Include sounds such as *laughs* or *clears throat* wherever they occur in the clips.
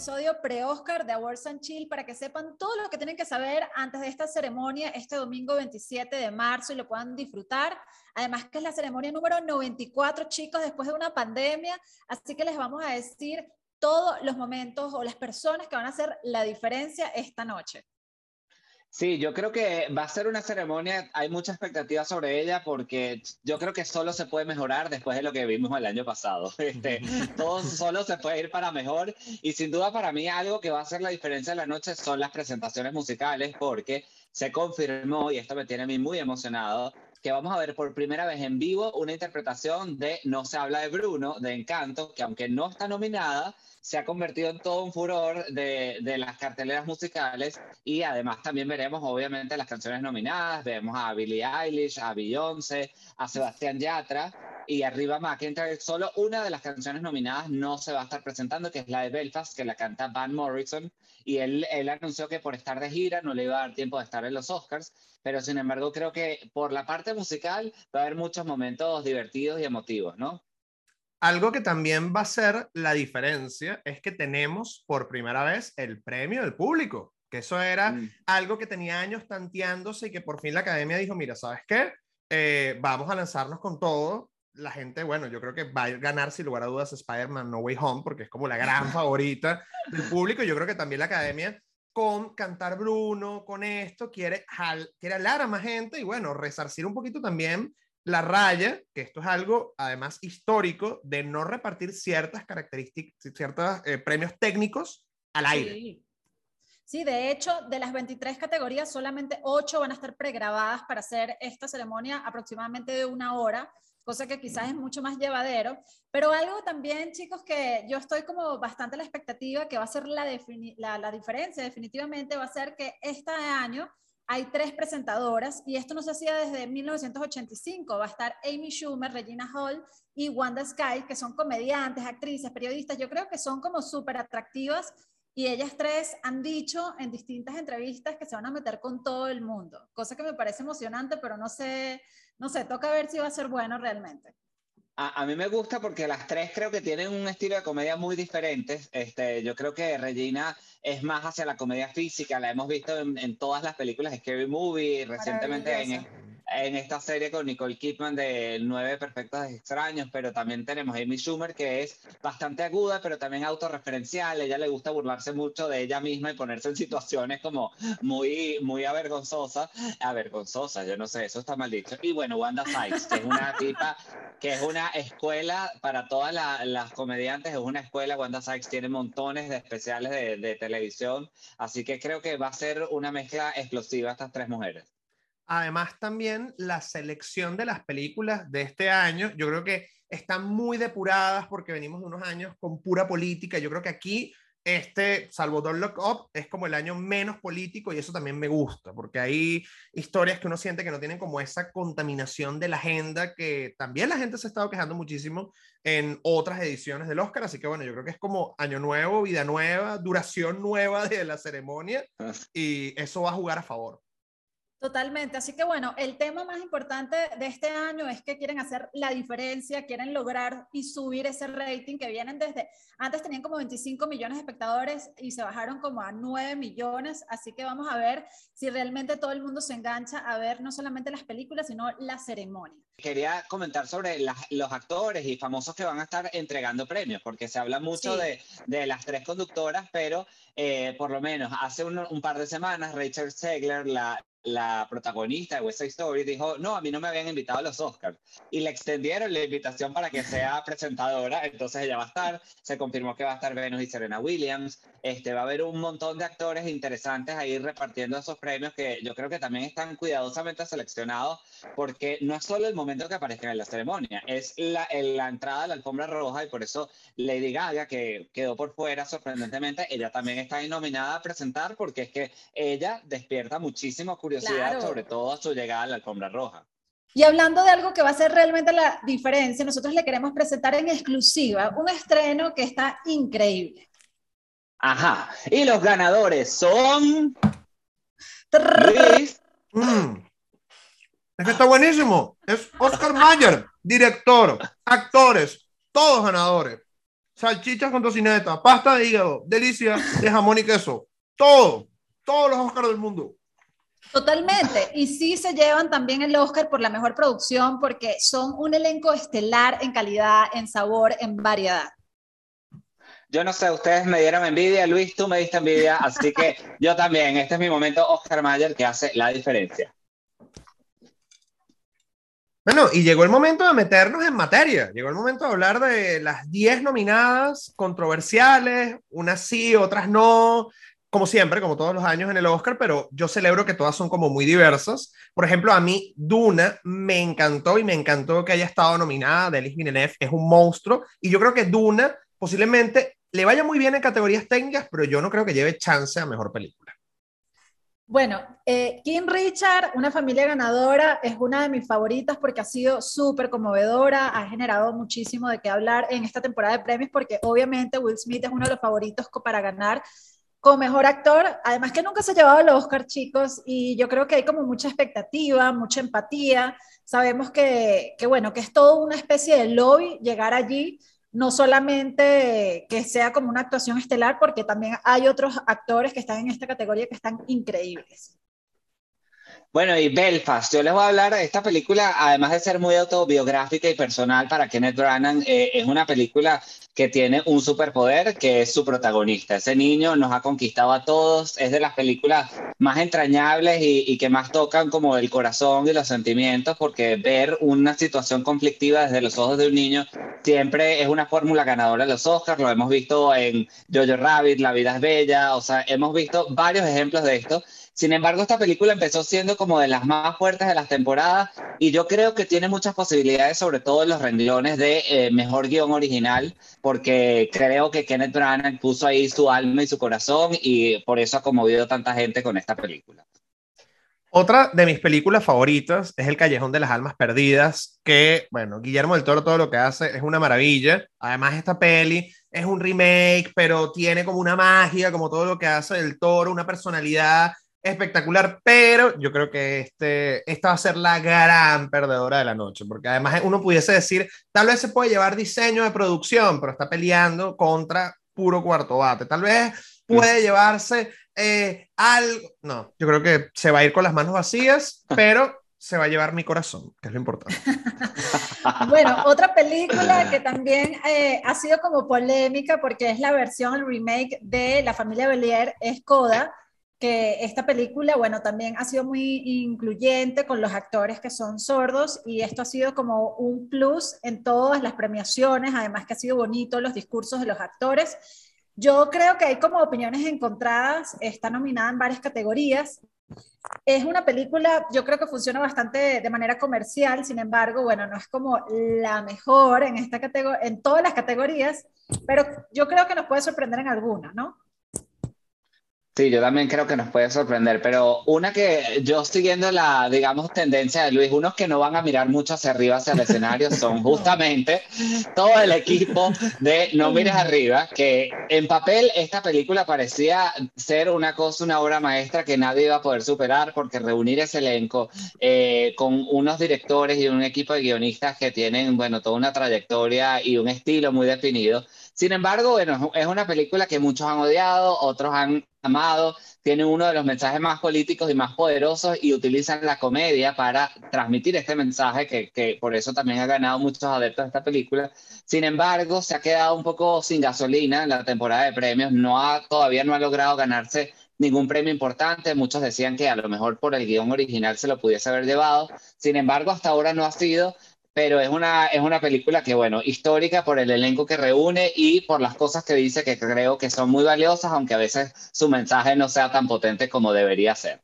episodio pre-Oscar de Awards and Chill para que sepan todo lo que tienen que saber antes de esta ceremonia este domingo 27 de marzo y lo puedan disfrutar. Además que es la ceremonia número 94, chicos, después de una pandemia, así que les vamos a decir todos los momentos o las personas que van a hacer la diferencia esta noche. Sí, yo creo que va a ser una ceremonia, hay mucha expectativa sobre ella porque yo creo que solo se puede mejorar después de lo que vimos el año pasado. *laughs* Este, *laughs* todo solo se puede ir para mejor y sin duda para mí algo que va a hacer la diferencia de la noche son las presentaciones musicales porque se confirmó, y esto me tiene a mí muy emocionado, que vamos a ver por primera vez en vivo una interpretación de No se habla de Bruno, de Encanto, que aunque no está nominada, se ha convertido en todo un furor de, de, las carteleras musicales. Y además también veremos obviamente las canciones nominadas, vemos a Billie Eilish, a Beyoncé, a Sebastián Yatra y arriba McIntyre, solo una de las canciones nominadas no se va a estar presentando, que es la de Belfast, que la canta Van Morrison, y él, él anunció que por estar de gira no le iba a dar tiempo de estar en los Oscars, pero sin embargo creo que por la parte musical va a haber muchos momentos divertidos y emotivos, ¿no? Algo que también va a ser la diferencia es que tenemos por primera vez el premio del público, que eso era mm. algo que tenía años tanteándose y que por fin la academia dijo, mira, ¿sabes qué? Eh, vamos a lanzarnos con todo. La gente, bueno, yo creo que va a ganar sin lugar a dudas Spider-Man No Way Home, porque es como la gran *laughs* favorita del público. Yo creo que también la academia con Cantar Bruno, con esto, quiere, quiere hablar a más gente y bueno, resarcir un poquito también la raya, que esto es algo además histórico, de no repartir ciertas características, ciertos eh, premios técnicos al aire. Sí. de hecho, de las 23 categorías, solamente 8 van a estar pregrabadas para hacer esta ceremonia aproximadamente de una hora, cosa que quizás es mucho más llevadero. Pero algo también, chicos, que yo estoy como bastante a la expectativa que va a ser la, la, la diferencia, definitivamente va a ser que este año hay tres presentadoras y esto no se hacía desde 1985. Va a estar Amy Schumer, Regina Hall y Wanda Sky, que son comediantes, actrices, periodistas. Yo creo que son como súper atractivas y ellas tres han dicho en distintas entrevistas que se van a meter con todo el mundo, cosa que me parece emocionante, pero no sé, no sé, toca ver si va a ser bueno realmente. A, mí me gusta porque las tres creo que tienen un estilo de comedia muy diferente. Este, yo creo que Regina es más hacia la comedia física, la hemos visto en, en todas las películas de Scary Movie, recientemente en, en esta serie con Nicole Kidman de Nueve Perfectos Extraños, pero también tenemos Amy Schumer, que es bastante aguda, pero también autorreferencial. Ella le gusta burlarse mucho de ella misma y ponerse en situaciones como muy, muy avergonzosas. Avergonzosas, yo no sé, eso está mal dicho. Y bueno, Wanda Sykes, que es una tipa, que es una escuela para todas las comediantes, es una escuela. Wanda Sykes tiene montones de especiales de, de televisión, así que creo que va a ser una mezcla explosiva estas tres mujeres. Además, también la selección de las películas de este año, yo creo que están muy depuradas porque venimos de unos años con pura política. Yo creo que aquí, este, salvo Don't Look Up, es como el año menos político y eso también me gusta, porque hay historias que uno siente que no tienen como esa contaminación de la agenda que también la gente se ha estado quejando muchísimo en otras ediciones del Oscar. Así que bueno, yo creo que es como año nuevo, vida nueva, duración nueva de la ceremonia *laughs* y eso va a jugar a favor. Totalmente. Así que bueno, el tema más importante de este año es que quieren hacer la diferencia, quieren lograr y subir ese rating que vienen desde, antes tenían como 25 millones de espectadores y se bajaron como a 9 millones. Así que vamos a ver si realmente todo el mundo se engancha a ver no solamente las películas, sino la ceremonia. Quería comentar sobre los actores y famosos que van a estar entregando premios, porque se habla mucho de, de, las tres conductoras, pero eh, por lo menos hace un, un, par de semanas Rachel Segler, la, la protagonista de West Side Story dijo, no, a mí no me habían invitado a los Oscars. Y le extendieron la invitación para que sea *laughs* presentadora, entonces ella va a estar, se confirmó que va a estar Venus y Serena Williams, este, va a haber un montón de actores interesantes ahí repartiendo esos premios que yo creo que también están cuidadosamente seleccionados, porque no es solo el momento que aparezcan en la ceremonia, es la, la entrada a la alfombra roja y por eso Lady Gaga, que quedó por fuera sorprendentemente, ella también está ahí nominada a presentar porque es que ella despierta muchísimo curiosidad, sobre todo a su llegada a la alfombra roja. Y hablando de algo que va a ser realmente la diferencia, nosotros le queremos presentar en exclusiva un estreno que está increíble. Ajá. Y los ganadores son. Mm. Es que está buenísimo. Es Oscar Mayer, director, actores, todos ganadores. salchichas con tocineta, pasta de hígado, delicia de jamón y queso. Todo, todos los Oscars del mundo. Totalmente. Y sí se llevan también el Oscar por la mejor producción porque son un elenco estelar en calidad, en sabor, en variedad. Yo no sé, ustedes me dieron envidia, Luis, tú me diste envidia, así que yo también. Este es mi momento Oscar Mayer que hace la diferencia. Bueno, y llegó el momento de meternos en materia. Llegó el momento de hablar de las 10 nominadas controversiales, unas sí, otras no, como siempre, como todos los años en el Oscar, pero yo celebro que todas son como muy diversas. Por ejemplo, a mí Duna me encantó y me encantó que haya estado nominada. Delis Villeneuve es un monstruo y yo creo que Duna posiblemente le vaya muy bien en categorías técnicas, pero yo no creo que lleve chance a mejor película. Bueno, eh, King Richard, una familia ganadora, es una de mis favoritas porque ha sido súper conmovedora, ha generado muchísimo de qué hablar en esta temporada de premios porque obviamente Will Smith es uno de los favoritos para ganar como mejor actor, además que nunca se ha llevado el Oscar, chicos, y yo creo que hay como mucha expectativa, mucha empatía. Sabemos que, que bueno, que es todo una especie de lobby llegar allí, no solamente que sea como una actuación estelar, porque también hay otros actores que están en esta categoría que están increíbles. Bueno, y Belfast, yo les voy a hablar de esta película, además de ser muy autobiográfica y personal para Kenneth Branagh, eh, es una película que tiene un superpoder que es su protagonista. Ese niño nos ha conquistado a todos, es de las películas más entrañables y, y, que más tocan como el corazón y los sentimientos, porque ver una situación conflictiva desde los ojos de un niño siempre es una fórmula ganadora de los Oscars, lo hemos visto en Jojo Rabbit, La vida es bella, o sea, hemos visto varios ejemplos de esto sin embargo, esta película empezó siendo como de las más fuertes de las temporadas y yo creo que tiene muchas posibilidades, sobre todo en los renglones de eh, mejor guion original, porque creo que Kenneth Branagh puso ahí su alma y su corazón y por eso ha conmovido tanta gente con esta película. Otra de mis películas favoritas es El Callejón de las Almas Perdidas, que, bueno, Guillermo del Toro todo lo que hace es una maravilla. Además, esta peli es un remake, pero tiene como una magia, como todo lo que hace del Toro, una personalidad espectacular, pero yo creo que este, esta va a ser la gran perdedora de la noche, porque además uno pudiese decir, tal vez se puede llevar diseño de producción, pero está peleando contra puro cuarto bate, tal vez puede llevarse eh, algo, no, yo creo que se va a ir con las manos vacías, *laughs* pero se va a llevar mi corazón, que es lo importante. *laughs* bueno, otra película que también eh, ha sido como polémica porque es la versión, el remake de La familia Belier, es Coda que esta película, bueno, también ha sido muy incluyente con los actores que son sordos y esto ha sido como un plus en todas las premiaciones, además que ha sido bonito los discursos de los actores. Yo creo que hay como opiniones encontradas, está nominada en varias categorías. Es una película, yo creo que funciona bastante de manera comercial, sin embargo, bueno, no es como la mejor en, esta en todas las categorías, pero yo creo que nos puede sorprender en alguna, ¿no? Sí, yo también creo que nos puede sorprender, pero una que yo siguiendo la, digamos, tendencia de Luis, unos que no van a mirar mucho hacia arriba, hacia el escenario, *laughs* son justamente todo el equipo de No Mires Arriba, que en papel esta película parecía ser una cosa, una obra maestra que nadie iba a poder superar, porque reunir ese elenco eh, con unos directores y un equipo de guionistas que tienen, bueno, toda una trayectoria y un estilo muy definido, sin embargo, bueno, es una película que muchos han odiado, otros han amado, tiene uno de los mensajes más políticos y más poderosos y utilizan la comedia para transmitir este mensaje que, que por eso también ha ganado muchos adeptos de esta película. Sin embargo, se ha quedado un poco sin gasolina en la temporada de premios, no ha, todavía no ha logrado ganarse ningún premio importante. Muchos decían que a lo mejor por el guion original se lo pudiese haber llevado. Sin embargo, hasta ahora no ha sido pero es una, es una película que, bueno, histórica por el elenco que reúne y por las cosas que dice que creo que son muy valiosas, aunque a veces su mensaje no sea tan potente como debería ser.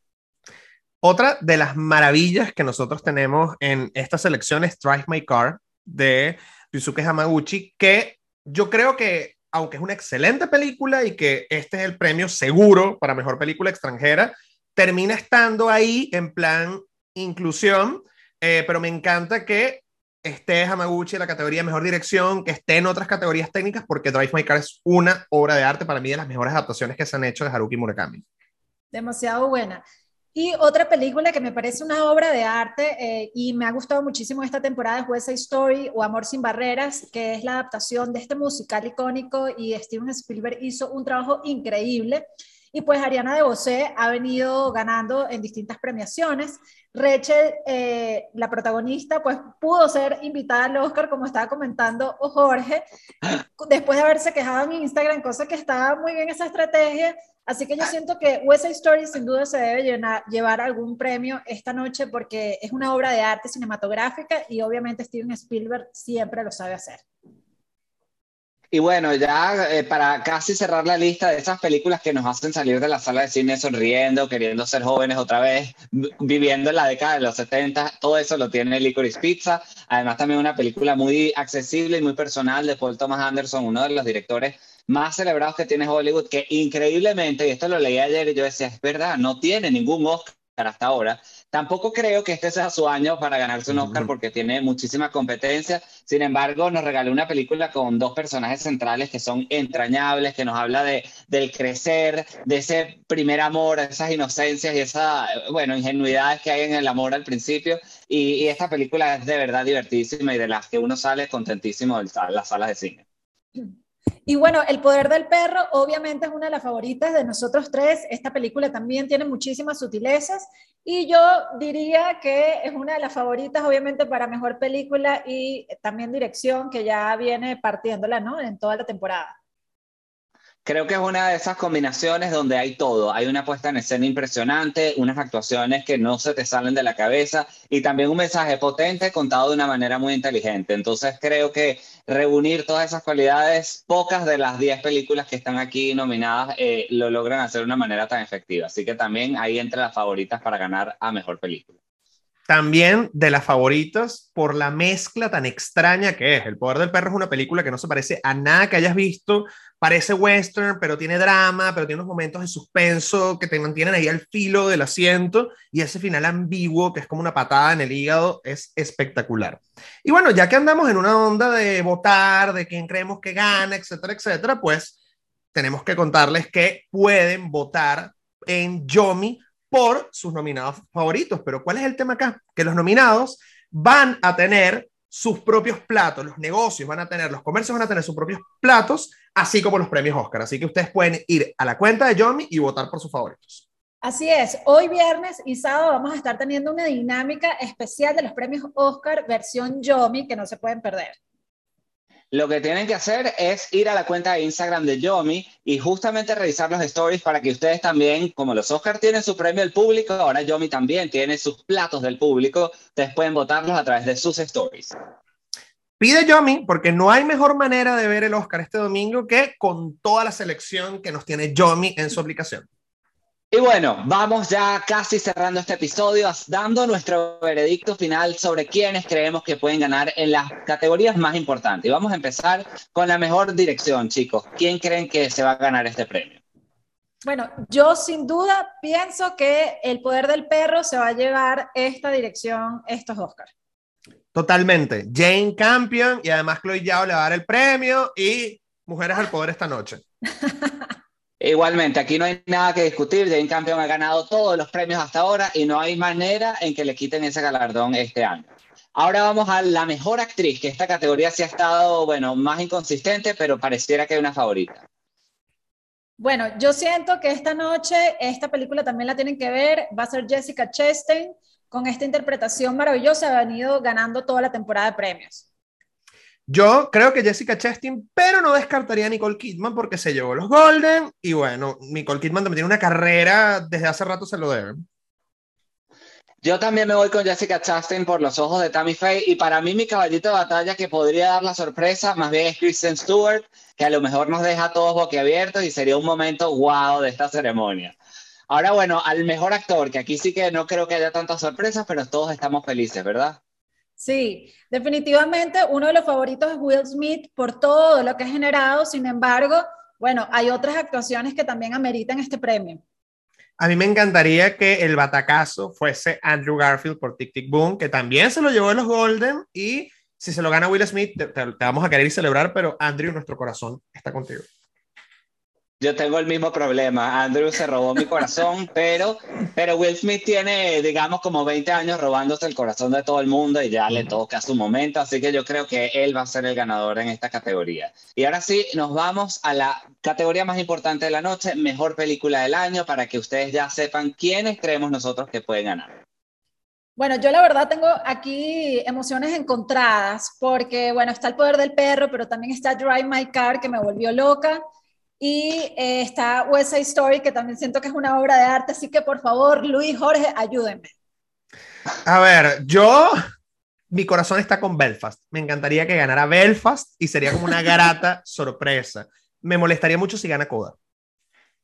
Otra de las maravillas que nosotros tenemos en esta selección es Drive My Car de Yusuke Hamaguchi, que yo creo que, aunque es una excelente película y que este es el premio seguro para mejor película extranjera, termina estando ahí en plan inclusión, eh, pero me encanta que esté Hamaguchi en la categoría de mejor dirección, que esté en otras categorías técnicas, porque Drive My Car es una obra de arte para mí de las mejores adaptaciones que se han hecho de Haruki Murakami. Demasiado buena. Y otra película que me parece una obra de arte eh, y me ha gustado muchísimo esta temporada es West Side Story o Amor sin Barreras, que es la adaptación de este musical icónico y Steven Spielberg hizo un trabajo increíble. Y pues Ariana de Bosé ha venido ganando en distintas premiaciones. Rachel, eh, la protagonista, pues pudo ser invitada al Oscar, como estaba comentando Jorge, después de haberse quejado en Instagram, cosa que estaba muy bien esa estrategia. Así que yo siento que West Side Story sin duda se debe llevar algún premio esta noche porque es una obra de arte cinematográfica y obviamente Steven Spielberg siempre lo sabe hacer. Y bueno, ya eh, para casi cerrar la lista de esas películas que nos hacen salir de la sala de cine sonriendo, queriendo ser jóvenes otra vez, viviendo en la década de los 70, todo eso lo tiene Licorice Pizza. Además, también una película muy accesible y muy personal de Paul Thomas Anderson, uno de los directores más celebrados que tiene Hollywood, que increíblemente, y esto lo leí ayer y yo decía, es verdad, no tiene ningún Oscar hasta ahora. Tampoco creo que este sea su año para ganarse un Oscar porque tiene muchísima competencia. Sin embargo, nos regaló una película con dos personajes centrales que son entrañables, que nos habla de, del crecer, de ese primer amor, esas inocencias y esa, bueno, ingenuidades que hay en el amor al principio. Y, y esta película es de verdad divertísima y de las que uno sale contentísimo de las salas de cine. *clears throat* Y bueno, El Poder del Perro obviamente es una de las favoritas de nosotros tres. Esta película también tiene muchísimas sutilezas y yo diría que es una de las favoritas obviamente para mejor película y también dirección que ya viene partiéndola, ¿no? En toda la temporada. Creo que es una de esas combinaciones donde hay todo. Hay una puesta en escena impresionante, unas actuaciones que no se te salen de la cabeza y también un mensaje potente contado de una manera muy inteligente. Entonces creo que reunir todas esas cualidades, pocas de las 10 películas que están aquí nominadas eh, lo logran hacer de una manera tan efectiva. Así que también ahí entre las favoritas para ganar a mejor película también de las favoritas por la mezcla tan extraña que es. El Poder del Perro es una película que no se parece a nada que hayas visto. Parece western, pero tiene drama, pero tiene unos momentos de suspenso que te mantienen ahí al filo del asiento y ese final ambiguo que es como una patada en el hígado es espectacular. Y bueno, ya que andamos en una onda de votar, de quién creemos que gana, etcétera, etcétera, pues tenemos que contarles que pueden votar en Yomi por sus nominados favoritos. Pero ¿cuál es el tema acá? Que los nominados van a tener sus propios platos, los negocios van a tener, los comercios van a tener sus propios platos, así como los premios Oscar. Así que ustedes pueden ir a la cuenta de Yomi y votar por sus favoritos. Así es, hoy viernes y sábado vamos a estar teniendo una dinámica especial de los premios Oscar versión Yomi que no se pueden perder. Lo que tienen que hacer es ir a la cuenta de Instagram de Yomi y justamente revisar los stories para que ustedes también, como los Oscars tienen su premio del público, ahora Yomi también tiene sus platos del público, ustedes pueden votarlos a través de sus stories. Pide Yomi porque no hay mejor manera de ver el Oscar este domingo que con toda la selección que nos tiene Yomi en su aplicación. Y bueno, vamos ya casi cerrando este episodio, dando nuestro veredicto final sobre quiénes creemos que pueden ganar en las categorías más importantes. Y vamos a empezar con la mejor dirección, chicos. ¿Quién creen que se va a ganar este premio? Bueno, yo sin duda pienso que El Poder del Perro se va a llevar esta dirección, estos Oscars. Totalmente. Jane Campion y además Chloe Yao le va a dar el premio y Mujeres al Poder esta noche. *laughs* Igualmente, aquí no hay nada que discutir. Jane Campion ha ganado todos los premios hasta ahora y no hay manera en que le quiten ese galardón este año. Ahora vamos a la mejor actriz, que esta categoría sí ha estado, bueno, más inconsistente, pero pareciera que hay una favorita. Bueno, yo siento que esta noche esta película también la tienen que ver. Va a ser Jessica Chastain con esta interpretación maravillosa. Ha venido ganando toda la temporada de premios. Yo creo que Jessica Chastain, pero no descartaría a Nicole Kidman porque se llevó los Golden y bueno, Nicole Kidman también tiene una carrera, desde hace rato se lo deben. Yo también me voy con Jessica Chastain por los ojos de Tammy Faye y para mí mi caballito de batalla que podría dar la sorpresa más bien es Kristen Stewart, que a lo mejor nos deja a todos boquiabiertos y sería un momento guau de esta ceremonia. Ahora bueno, al mejor actor, que aquí sí que no creo que haya tantas sorpresas, pero todos estamos felices, ¿verdad? Sí, definitivamente uno de los favoritos es Will Smith por todo lo que ha generado, sin embargo, bueno, hay otras actuaciones que también ameritan este premio. A mí me encantaría que el batacazo fuese Andrew Garfield por Tic Tic Boom, que también se lo llevó en los Golden y si se lo gana Will Smith, te, te vamos a querer celebrar, pero Andrew, nuestro corazón está contigo. Yo tengo el mismo problema. Andrew se robó mi corazón, *laughs* pero, pero Will Smith tiene, digamos, como 20 años robándose el corazón de todo el mundo y ya le toca su momento, así que yo creo que él va a ser el ganador en esta categoría. Y ahora sí, nos vamos a la categoría más importante de la noche, mejor película del año, para que ustedes ya sepan quiénes creemos nosotros que pueden ganar. Bueno, yo la verdad tengo aquí emociones encontradas porque, bueno, está El Poder del Perro, pero también está Drive My Car, que me volvió loca. Y eh, está West Side Story, que también siento que es una obra de arte, así que por favor, Luis, Jorge, ayúdenme. A ver, yo, mi corazón está con Belfast. Me encantaría que ganara Belfast y sería como una grata *laughs* sorpresa. Me molestaría mucho si gana Coda.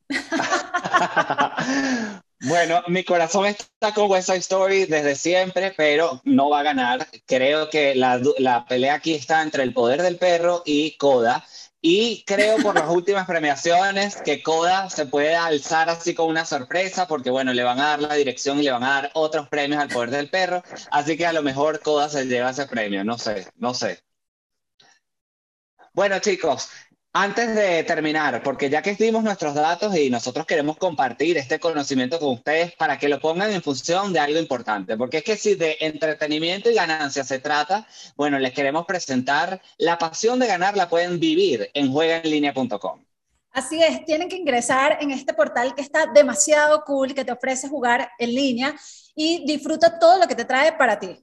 *laughs* bueno, mi corazón está con West Side Story desde siempre, pero no va a ganar. Creo que la, la pelea aquí está entre el poder del perro y Coda. Y creo por las últimas premiaciones que Coda se puede alzar así con una sorpresa, porque bueno, le van a dar la dirección y le van a dar otros premios al poder del perro. Así que a lo mejor Coda se lleva ese premio, no sé, no sé. Bueno, chicos, antes de terminar, porque ya que dimos nuestros datos y nosotros queremos compartir este conocimiento con ustedes para que lo pongan en función de algo importante, porque es que si de entretenimiento y ganancia se trata, bueno, les queremos presentar la pasión de ganar la pueden vivir en juegaenlinea.com. Así es, tienen que ingresar en este portal que está demasiado cool, que te ofrece jugar en línea y disfruta todo lo que te trae para ti.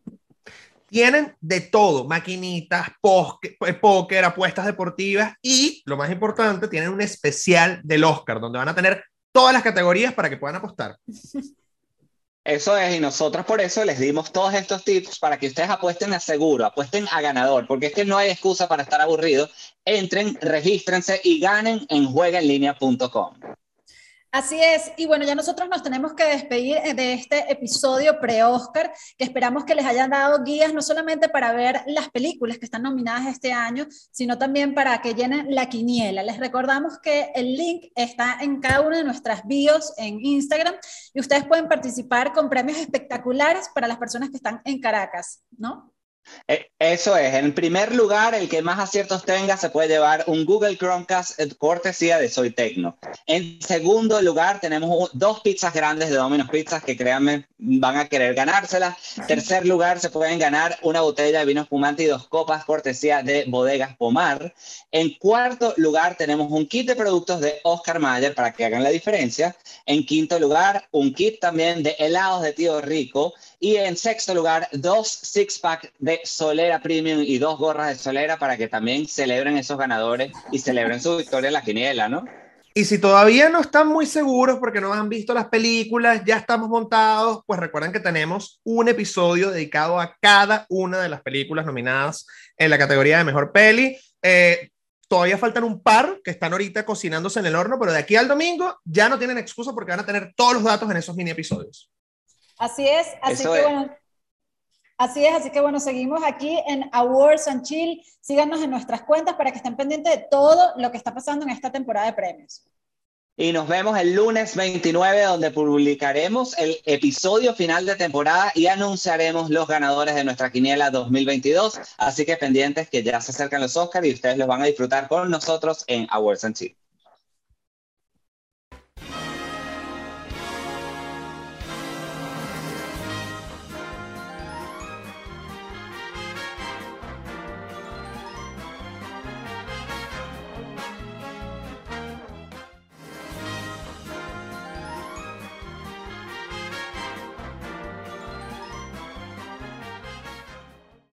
Tienen de todo, maquinitas, eh, póker, apuestas deportivas y, lo más importante, tienen un especial del Oscar, donde van a tener todas las categorías para que puedan apostar. *laughs* Eso es, y nosotros por eso les dimos todos estos tips para que ustedes apuesten a seguro, apuesten a ganador, porque es que no hay excusa para estar aburridos. Entren, regístrense y ganen en juegaenlinea.com. Así es, y bueno, ya nosotros nos tenemos que despedir eh, de este episodio pre-Oscar, que esperamos que les hayan dado guías no solamente para ver las películas que están nominadas este año, sino también para que llenen la quiniela. Les recordamos que el link está en cada una de nuestras bios en Instagram y ustedes pueden participar con premios espectaculares para las personas que están en Caracas, ¿no? Eh, eso es, en primer lugar, el que más aciertos tenga se puede llevar un Google Chromecast cortesía de Soy Tecno. En segundo lugar, tenemos dos pizzas grandes de Domino's Pizzas que créanme van a querer ganárselas. Tercer lugar, se pueden ganar una botella de vino espumante y dos copas cortesía de Bodegas Pomar. En cuarto lugar, tenemos un kit de productos de Oscar Mayer para que hagan la diferencia. En quinto lugar, un kit también de helados de Tío Rico. Y en sexto lugar, dos six-pack de Solera Premium y dos gorras de Solera para que también celebren esos ganadores y celebren su victoria en la quiniela, ¿no? Y si todavía no están muy seguros porque no han visto las películas, ya estamos montados, pues recuerden que tenemos un episodio dedicado a cada una de las películas nominadas en la categoría de mejor peli. Eh, todavía faltan un par que están ahorita cocinándose en el horno, pero de aquí al domingo ya no tienen excusa porque van a tener todos los datos en esos mini episodios. Así es, así que bueno. Así es, así que bueno, seguimos aquí en Awards and Chill. Síganos en nuestras cuentas para que estén pendientes de todo lo que está pasando en esta temporada de premios. Y nos vemos el lunes 29, donde publicaremos el episodio final de temporada y anunciaremos los ganadores de nuestra quiniela 2022. Así que pendientes que ya se acercan los Oscars y ustedes los van a disfrutar con nosotros en Awards and Chill.